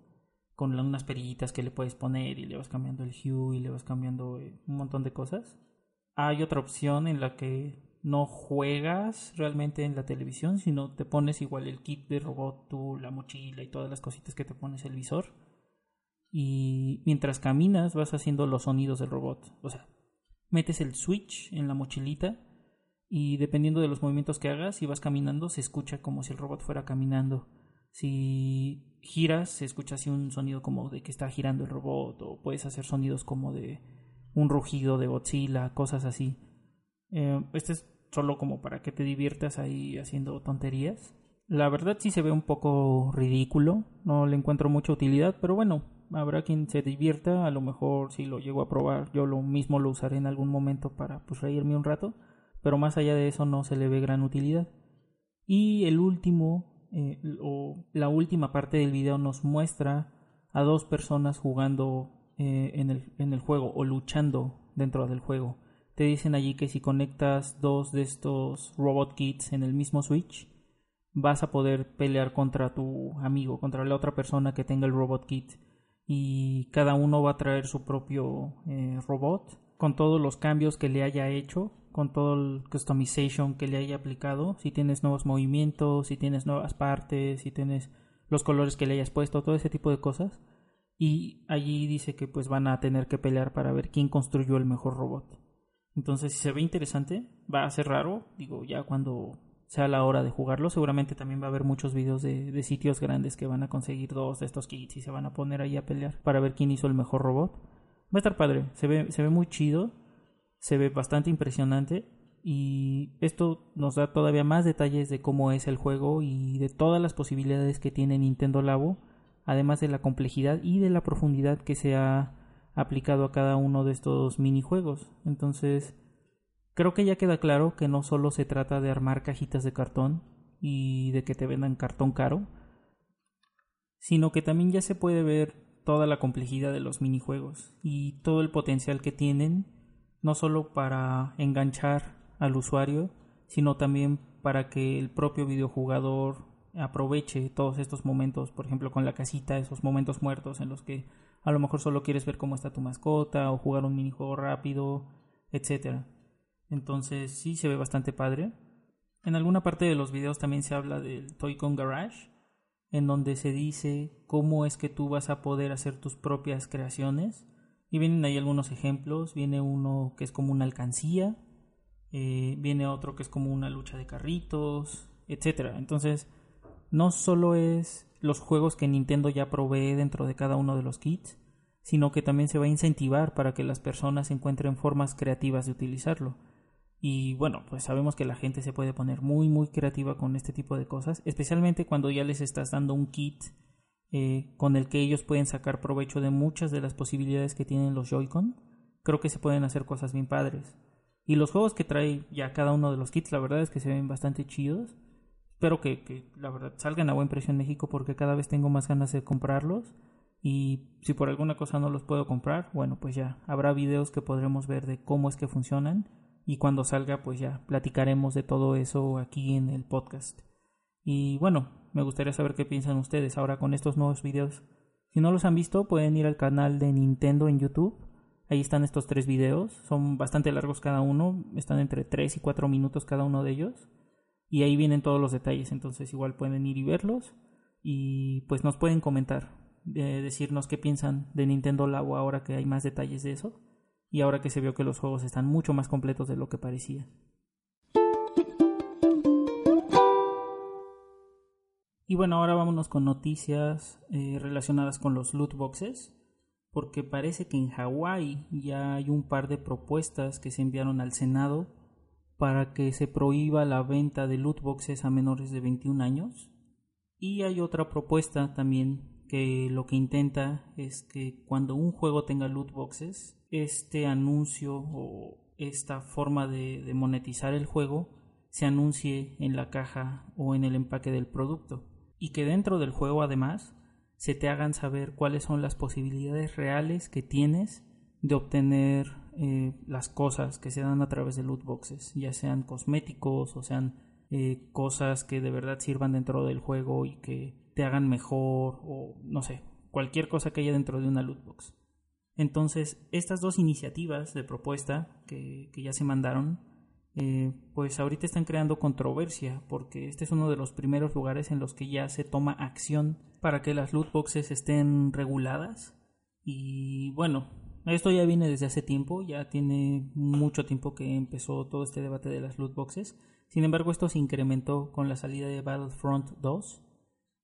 con unas perillitas que le puedes poner y le vas cambiando el hue y le vas cambiando eh, un montón de cosas. Hay otra opción en la que no juegas realmente en la televisión, sino te pones igual el kit de robot, tú, la mochila y todas las cositas que te pones el visor. Y mientras caminas vas haciendo los sonidos del robot. O sea, metes el switch en la mochilita y dependiendo de los movimientos que hagas y vas caminando se escucha como si el robot fuera caminando. Si giras, se escucha así un sonido como de que está girando el robot, o puedes hacer sonidos como de un rugido de Godzilla, cosas así. Eh, este es solo como para que te diviertas ahí haciendo tonterías. La verdad sí se ve un poco ridículo, no le encuentro mucha utilidad, pero bueno, habrá quien se divierta, a lo mejor si lo llego a probar, yo lo mismo lo usaré en algún momento para pues reírme un rato, pero más allá de eso no se le ve gran utilidad. Y el último eh, o la última parte del video nos muestra a dos personas jugando eh, en, el, en el juego o luchando dentro del juego. te dicen allí que si conectas dos de estos robot kits en el mismo switch, vas a poder pelear contra tu amigo, contra la otra persona que tenga el robot kit. Y cada uno va a traer su propio eh, robot con todos los cambios que le haya hecho, con todo el customization que le haya aplicado, si tienes nuevos movimientos, si tienes nuevas partes, si tienes los colores que le hayas puesto, todo ese tipo de cosas. Y allí dice que pues van a tener que pelear para ver quién construyó el mejor robot. Entonces, si se ve interesante, va a ser raro, digo, ya cuando sea la hora de jugarlo. Seguramente también va a haber muchos videos de, sitios grandes que van a conseguir dos de estos kits y se van a poner ahí a pelear para ver quién hizo el mejor robot. Va a estar padre, se ve, se ve muy chido, se ve bastante impresionante y esto nos da todavía más detalles de cómo es el juego y de todas las posibilidades que tiene Nintendo Labo, además de la complejidad y de la profundidad que se ha aplicado a cada uno de estos minijuegos. Entonces, Creo que ya queda claro que no solo se trata de armar cajitas de cartón y de que te vendan cartón caro, sino que también ya se puede ver toda la complejidad de los minijuegos y todo el potencial que tienen, no solo para enganchar al usuario, sino también para que el propio videojugador aproveche todos estos momentos, por ejemplo con la casita, esos momentos muertos en los que a lo mejor solo quieres ver cómo está tu mascota o jugar un minijuego rápido, etcétera. Entonces sí se ve bastante padre. En alguna parte de los videos también se habla del Toy-Con Garage, en donde se dice cómo es que tú vas a poder hacer tus propias creaciones. Y vienen ahí algunos ejemplos. Viene uno que es como una alcancía, eh, viene otro que es como una lucha de carritos, etc. Entonces, no solo es los juegos que Nintendo ya provee dentro de cada uno de los kits, sino que también se va a incentivar para que las personas encuentren formas creativas de utilizarlo. Y bueno, pues sabemos que la gente se puede poner muy, muy creativa con este tipo de cosas, especialmente cuando ya les estás dando un kit eh, con el que ellos pueden sacar provecho de muchas de las posibilidades que tienen los Joy-Con. Creo que se pueden hacer cosas bien padres. Y los juegos que trae ya cada uno de los kits, la verdad es que se ven bastante chidos. Espero que, que la verdad salgan a buen precio en México porque cada vez tengo más ganas de comprarlos. Y si por alguna cosa no los puedo comprar, bueno, pues ya habrá videos que podremos ver de cómo es que funcionan y cuando salga pues ya platicaremos de todo eso aquí en el podcast. Y bueno, me gustaría saber qué piensan ustedes ahora con estos nuevos videos. Si no los han visto, pueden ir al canal de Nintendo en YouTube. Ahí están estos tres videos. Son bastante largos cada uno. Están entre 3 y 4 minutos cada uno de ellos. Y ahí vienen todos los detalles. Entonces igual pueden ir y verlos. Y pues nos pueden comentar. De decirnos qué piensan de Nintendo Labo ahora que hay más detalles de eso y ahora que se vio que los juegos están mucho más completos de lo que parecía. Y bueno, ahora vámonos con noticias eh, relacionadas con los loot boxes, porque parece que en Hawái ya hay un par de propuestas que se enviaron al Senado para que se prohíba la venta de loot boxes a menores de 21 años. Y hay otra propuesta también que lo que intenta es que cuando un juego tenga loot boxes, este anuncio o esta forma de, monetizar el juego se anuncie en la caja o en el empaque del producto y que dentro del juego además se te hagan saber cuáles son las posibilidades reales que tienes de obtener eh, las cosas que se dan a través de loot boxes, ya sean cosméticos o sean eh, cosas que de verdad sirvan dentro del juego y que te hagan mejor o no sé, cualquier cosa que haya dentro de una loot box. Entonces, estas dos iniciativas de propuesta que, ya se mandaron, eh, pues ahorita están creando controversia porque este es uno de los primeros lugares en los que ya se toma acción para que las loot boxes estén reguladas. Y bueno, esto ya viene desde hace tiempo, ya tiene mucho tiempo que empezó todo este debate de las loot boxes. Sin embargo, esto se incrementó con la salida de Battlefront 2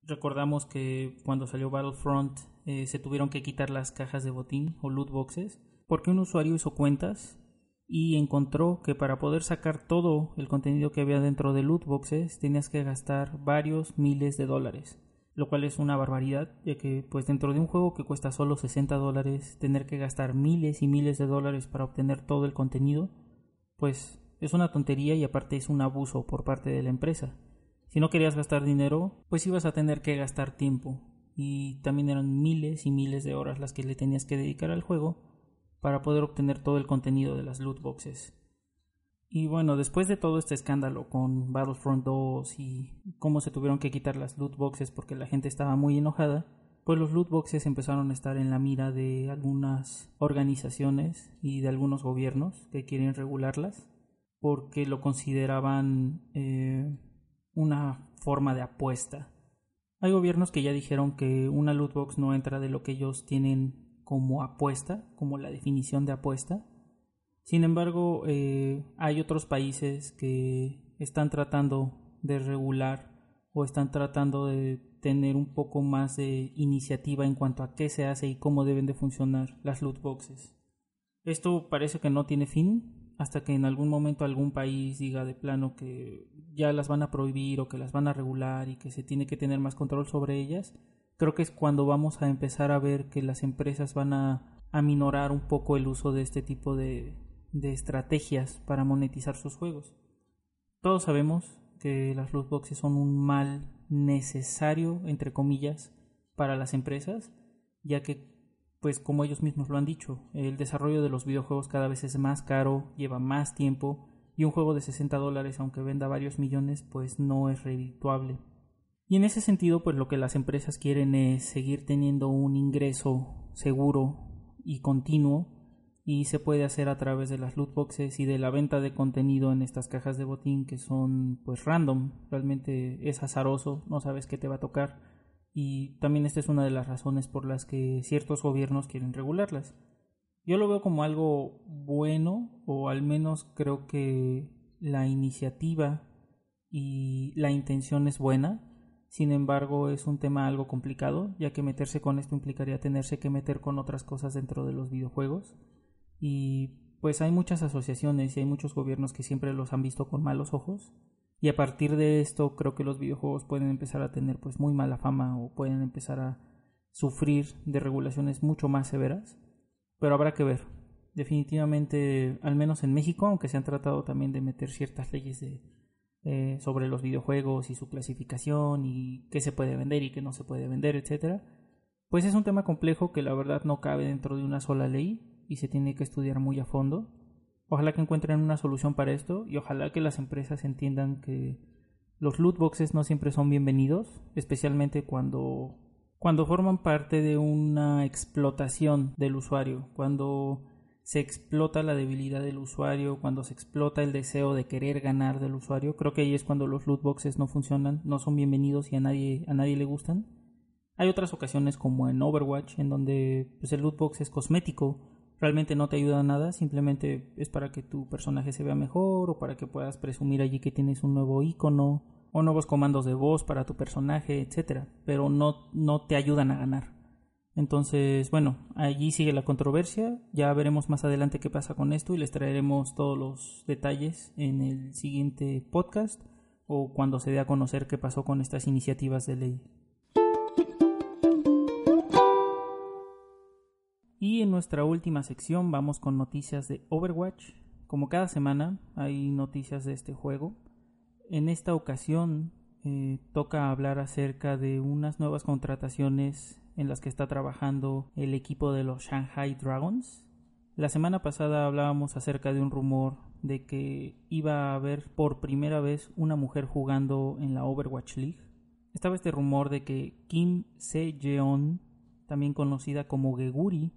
Recordamos que cuando salió Battlefront eh, se tuvieron que quitar las cajas de botín o loot boxes porque un usuario hizo cuentas y encontró que para poder sacar todo el contenido que había dentro de loot boxes tenías que gastar varios miles de dólares, lo cual es una barbaridad, ya que pues dentro de un juego que cuesta solo 60 dólares, tener que gastar miles y miles de dólares para obtener todo el contenido, pues es una tontería y aparte es un abuso por parte de la empresa. Si no querías gastar dinero, pues ibas a tener que gastar tiempo. Y también eran miles y miles de horas las que le tenías que dedicar al juego para poder obtener todo el contenido de las loot boxes. Y bueno, después de todo este escándalo con Battlefront 2 y cómo se tuvieron que quitar las loot boxes porque la gente estaba muy enojada, pues los loot boxes empezaron a estar en la mira de algunas organizaciones y de algunos gobiernos que quieren regularlas porque lo consideraban eh, una forma de apuesta. Hay gobiernos que ya dijeron que una loot box no entra de lo que ellos tienen como apuesta, como la definición de apuesta. Sin embargo, eh, hay otros países que están tratando de regular o están tratando de tener un poco más de iniciativa en cuanto a qué se hace y cómo deben de funcionar las loot boxes. Esto parece que no tiene fin hasta que en algún momento algún país diga de plano que ya las van a prohibir o que las van a regular y que se tiene que tener más control sobre ellas. Creo que es cuando vamos a empezar a ver que las empresas van a aminorar un poco el uso de este tipo de, de estrategias para monetizar sus juegos. Todos sabemos que las loot boxes son un mal necesario, entre comillas, para las empresas, ya que, pues como ellos mismos lo han dicho, el desarrollo de los videojuegos cada vez es más caro, lleva más tiempo, y un juego de 60 dólares, aunque venda varios millones, pues no es redituable. Y en ese sentido, pues lo que las empresas quieren es seguir teniendo un ingreso seguro y continuo y se puede hacer a través de las loot boxes y de la venta de contenido en estas cajas de botín que son pues random, realmente es azaroso, no sabes qué te va a tocar y también esta es una de las razones por las que ciertos gobiernos quieren regularlas. Yo lo veo como algo bueno o al menos creo que la iniciativa y la intención es buena. Sin embargo, es un tema algo complicado, ya que meterse con esto implicaría tenerse que meter con otras cosas dentro de los videojuegos y pues hay muchas asociaciones y hay muchos gobiernos que siempre los han visto con malos ojos y a partir de esto creo que los videojuegos pueden empezar a tener pues muy mala fama o pueden empezar a sufrir de regulaciones mucho más severas pero habrá que ver definitivamente al menos en México aunque se han tratado también de meter ciertas leyes de eh, sobre los videojuegos y su clasificación y qué se puede vender y qué no se puede vender etcétera pues es un tema complejo que la verdad no cabe dentro de una sola ley y se tiene que estudiar muy a fondo. Ojalá que encuentren una solución para esto y ojalá que las empresas entiendan que los loot boxes no siempre son bienvenidos, especialmente cuando cuando forman parte de una explotación del usuario, cuando se explota la debilidad del usuario, cuando se explota el deseo de querer ganar del usuario, creo que ahí es cuando los loot boxes no funcionan, no son bienvenidos y a nadie a nadie le gustan. Hay otras ocasiones como en Overwatch en donde pues, el loot box es cosmético realmente no te ayuda nada, simplemente es para que tu personaje se vea mejor o para que puedas presumir allí que tienes un nuevo icono o nuevos comandos de voz para tu personaje, etcétera, pero no, no te ayudan a ganar. Entonces, bueno, allí sigue la controversia, ya veremos más adelante qué pasa con esto y les traeremos todos los detalles en el siguiente podcast o cuando se dé a conocer qué pasó con estas iniciativas de ley. Y en nuestra última sección vamos con noticias de Overwatch. Como cada semana hay noticias de este juego. En esta ocasión eh, toca hablar acerca de unas nuevas contrataciones en las que está trabajando el equipo de los Shanghai Dragons. La semana pasada hablábamos acerca de un rumor de que iba a haber por primera vez una mujer jugando en la Overwatch League. Estaba este rumor de que Kim Se-jeon, también conocida como Geguri,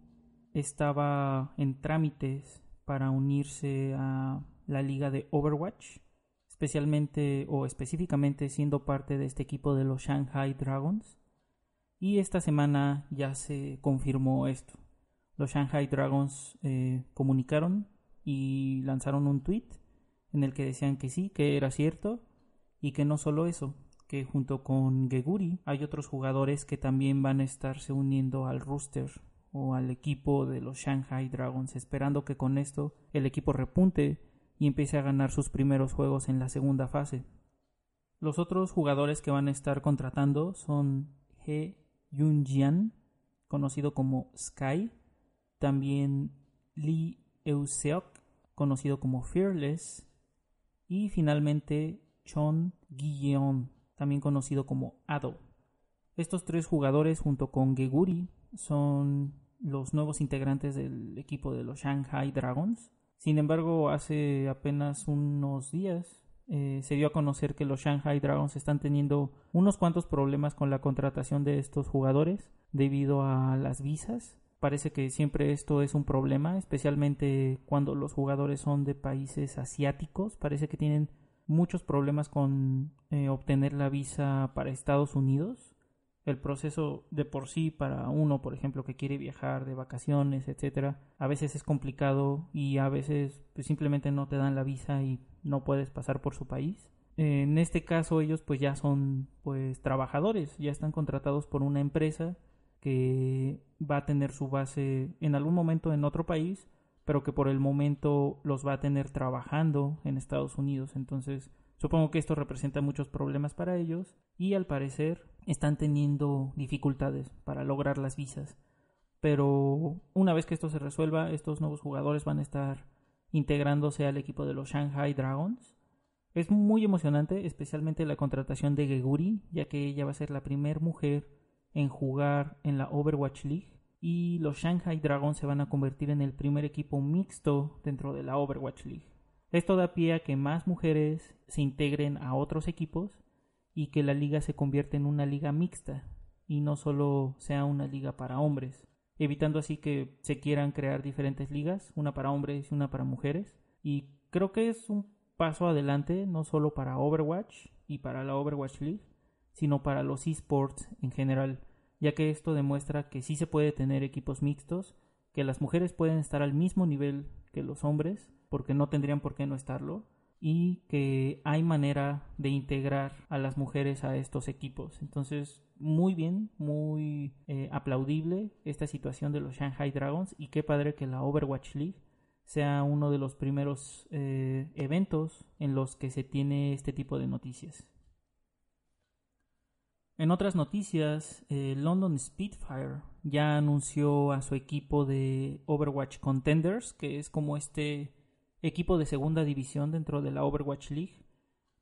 estaba en trámites para unirse a la liga de Overwatch, especialmente o específicamente siendo parte de este equipo de los Shanghai Dragons. Y esta semana ya se confirmó esto. Los Shanghai Dragons eh, comunicaron y lanzaron un tweet en el que decían que sí, que era cierto y que no solo eso, que junto con Geguri hay otros jugadores que también van a estarse uniendo al rooster al equipo de los Shanghai Dragons, esperando que con esto el equipo repunte y empiece a ganar sus primeros juegos en la segunda fase. Los otros jugadores que van a estar contratando son He Yunjian, conocido como Sky, también Lee Euseok, conocido como Fearless, y finalmente Chon Guilleon, también conocido como Ado. Estos tres jugadores junto con Geguri son los nuevos integrantes del equipo de los Shanghai Dragons. Sin embargo, hace apenas unos días eh, se dio a conocer que los Shanghai Dragons están teniendo unos cuantos problemas con la contratación de estos jugadores debido a las visas. Parece que siempre esto es un problema, especialmente cuando los jugadores son de países asiáticos. Parece que tienen muchos problemas con eh, obtener la visa para Estados Unidos. El proceso de por sí para uno, por ejemplo, que quiere viajar de vacaciones, etcétera, a veces es complicado y a veces pues, simplemente no te dan la visa y no puedes pasar por su país. En este caso ellos pues ya son pues trabajadores, ya están contratados por una empresa que va a tener su base en algún momento en otro país pero que por el momento los va a tener trabajando en Estados Unidos. Entonces, supongo que esto representa muchos problemas para ellos y al parecer están teniendo dificultades para lograr las visas. Pero una vez que esto se resuelva, estos nuevos jugadores van a estar integrándose al equipo de los Shanghai Dragons. Es muy emocionante, especialmente la contratación de Geguri, ya que ella va a ser la primera mujer en jugar en la Overwatch League y los Shanghai Dragons se van a convertir en el primer equipo mixto dentro de la Overwatch League. Esto da pie a que más mujeres se integren a otros equipos y que la liga se convierta en una liga mixta y no solo sea una liga para hombres, evitando así que se quieran crear diferentes ligas, una para hombres y una para mujeres. Y creo que es un paso adelante no solo para Overwatch y para la Overwatch League, sino para los esports en general ya que esto demuestra que sí se puede tener equipos mixtos, que las mujeres pueden estar al mismo nivel que los hombres, porque no tendrían por qué no estarlo, y que hay manera de integrar a las mujeres a estos equipos. Entonces, muy bien, muy eh, aplaudible esta situación de los Shanghai Dragons y qué padre que la Overwatch League sea uno de los primeros eh, eventos en los que se tiene este tipo de noticias. En otras noticias, eh, London Spitfire ya anunció a su equipo de Overwatch Contenders, que es como este equipo de segunda división dentro de la Overwatch League.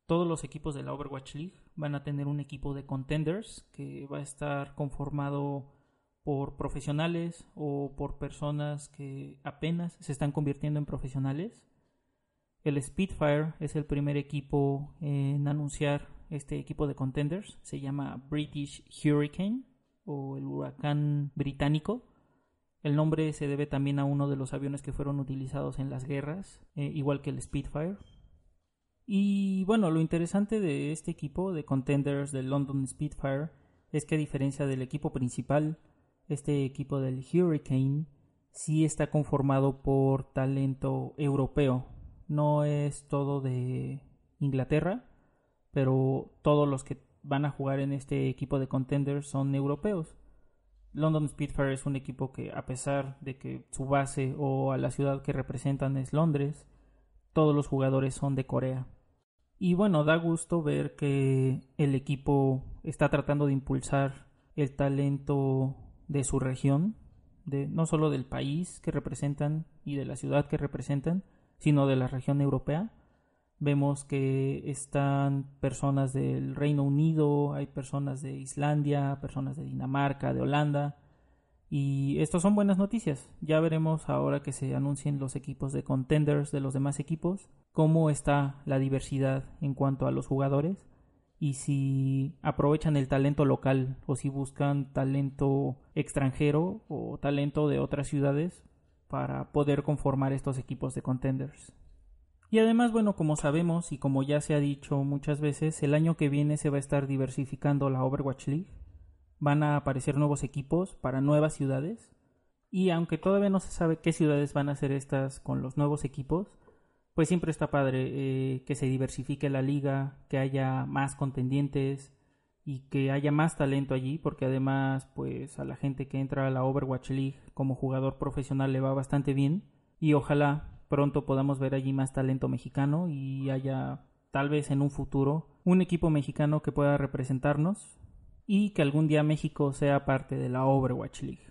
Todos los equipos de la Overwatch League van a tener un equipo de Contenders que va a estar conformado por profesionales o por personas que apenas se están convirtiendo en profesionales. El Spitfire es el primer equipo en anunciar este equipo de contenders se llama British Hurricane o el huracán británico. El nombre se debe también a uno de los aviones que fueron utilizados en las guerras, eh, igual que el Spitfire. Y bueno, lo interesante de este equipo de contenders del London Spitfire es que a diferencia del equipo principal, este equipo del Hurricane sí está conformado por talento europeo. No es todo de Inglaterra, pero todos los que van a jugar en este equipo de contenders son europeos. London Spitfire es un equipo que a pesar de que su base o a la ciudad que representan es Londres, todos los jugadores son de Corea. Y bueno, da gusto ver que el equipo está tratando de impulsar el talento de su región, de no solo del país que representan y de la ciudad que representan, sino de la región europea Vemos que están personas del Reino Unido, hay personas de Islandia, personas de Dinamarca, de Holanda. Y estas son buenas noticias. Ya veremos ahora que se anuncien los equipos de contenders de los demás equipos, cómo está la diversidad en cuanto a los jugadores y si aprovechan el talento local o si buscan talento extranjero o talento de otras ciudades para poder conformar estos equipos de contenders. Y además, bueno, como sabemos y como ya se ha dicho muchas veces, el año que viene se va a estar diversificando la Overwatch League. Van a aparecer nuevos equipos para nuevas ciudades. Y aunque todavía no se sabe qué ciudades van a ser estas con los nuevos equipos, pues siempre está padre eh, que se diversifique la liga, que haya más contendientes y que haya más talento allí, porque además, pues a la gente que entra a la Overwatch League como jugador profesional le va bastante bien. Y ojalá pronto podamos ver allí más talento mexicano y haya tal vez en un futuro un equipo mexicano que pueda representarnos y que algún día México sea parte de la Overwatch League.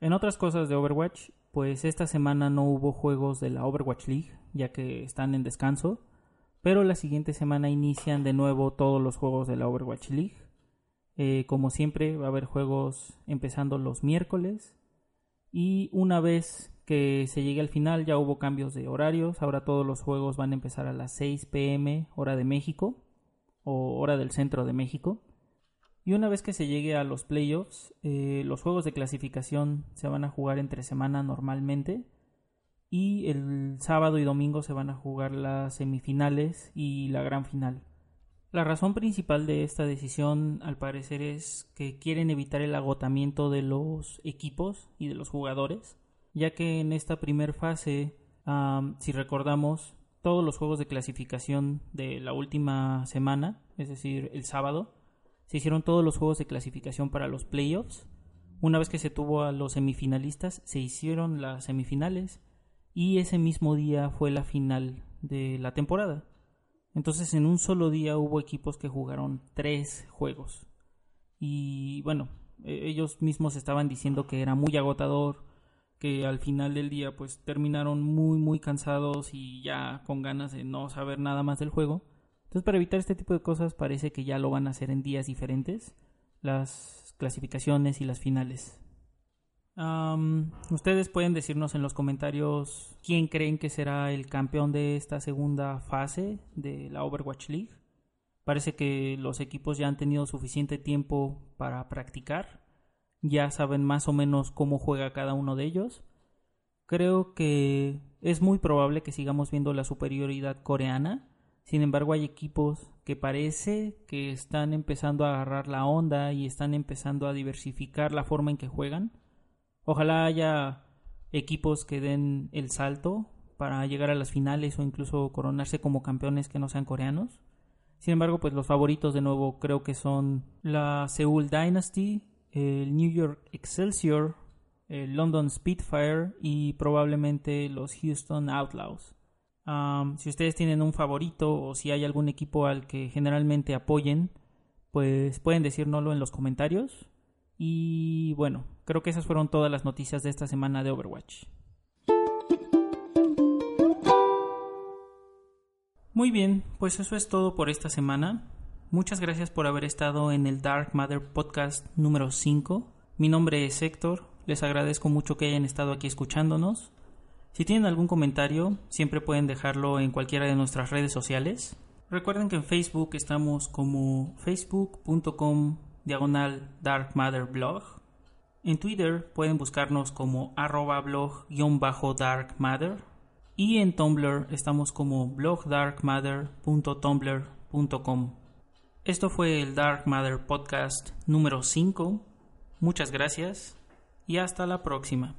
En otras cosas de Overwatch, pues esta semana no hubo juegos de la Overwatch League, ya que están en descanso, pero la siguiente semana inician de nuevo todos los juegos de la Overwatch League. Eh, como siempre va a haber juegos empezando los miércoles y una vez que se llegue al final. Ya hubo cambios de horarios. Ahora todos los juegos van a empezar a las 6 pm hora de México o hora del centro de México. Y una vez que se llegue a los playoffs, eh, los juegos de clasificación se van a jugar entre semana normalmente. Y el sábado y domingo se van a jugar las semifinales y la gran final. La razón principal de esta decisión, al parecer, es que quieren evitar el agotamiento de los equipos y de los jugadores, ya que en esta primera fase, si recordamos, todos los juegos de clasificación de la última semana, es decir, el sábado, se hicieron todos los juegos de clasificación para los playoffs. Una vez que se tuvo a los semifinalistas, se hicieron las semifinales y ese mismo día fue la final de la temporada. Entonces en un solo día hubo equipos que jugaron tres juegos. Y bueno, e-, ellos mismos estaban diciendo que era muy agotador, que al final del día pues terminaron muy muy cansados y ya con ganas de no saber nada más del juego. Entonces para evitar este tipo de cosas parece que ya lo van a hacer en días diferentes, las clasificaciones y las finales ustedes pueden decirnos en los comentarios quién creen que será el campeón de esta segunda fase de la Overwatch League. Parece que los equipos ya han tenido suficiente tiempo para practicar. Ya saben más o menos cómo juega cada uno de ellos. Creo que es muy probable que sigamos viendo la superioridad coreana. Sin embargo, hay equipos que parece que están empezando a agarrar la onda y están empezando a diversificar la forma en que juegan Ojalá haya equipos que den el salto para llegar a las finales o incluso coronarse como campeones que no sean coreanos. Sin embargo, pues los favoritos de nuevo creo que son la Seoul Dynasty, el New York Excelsior, el London Spitfire y probablemente los Houston Outlaws. si ustedes tienen un favorito o si hay algún equipo al que generalmente apoyen, pues pueden decírnoslo en los comentarios. Y bueno, creo que esas fueron todas las noticias de esta semana de Overwatch. Muy bien, pues eso es todo por esta semana. Muchas gracias por haber estado en el Dark Matter Podcast número 5. Mi nombre es Héctor, les agradezco mucho que hayan estado aquí escuchándonos. Si tienen algún comentario, siempre pueden dejarlo en cualquiera de nuestras redes sociales. Recuerden que en Facebook estamos como facebook.com diagonal. En Twitter pueden buscarnos como arroba blog-dark matter. Y en Tumblr estamos como blogdarkmatter.tumblr.com. Esto fue el Dark Matter Podcast número 5. Muchas gracias y hasta la próxima.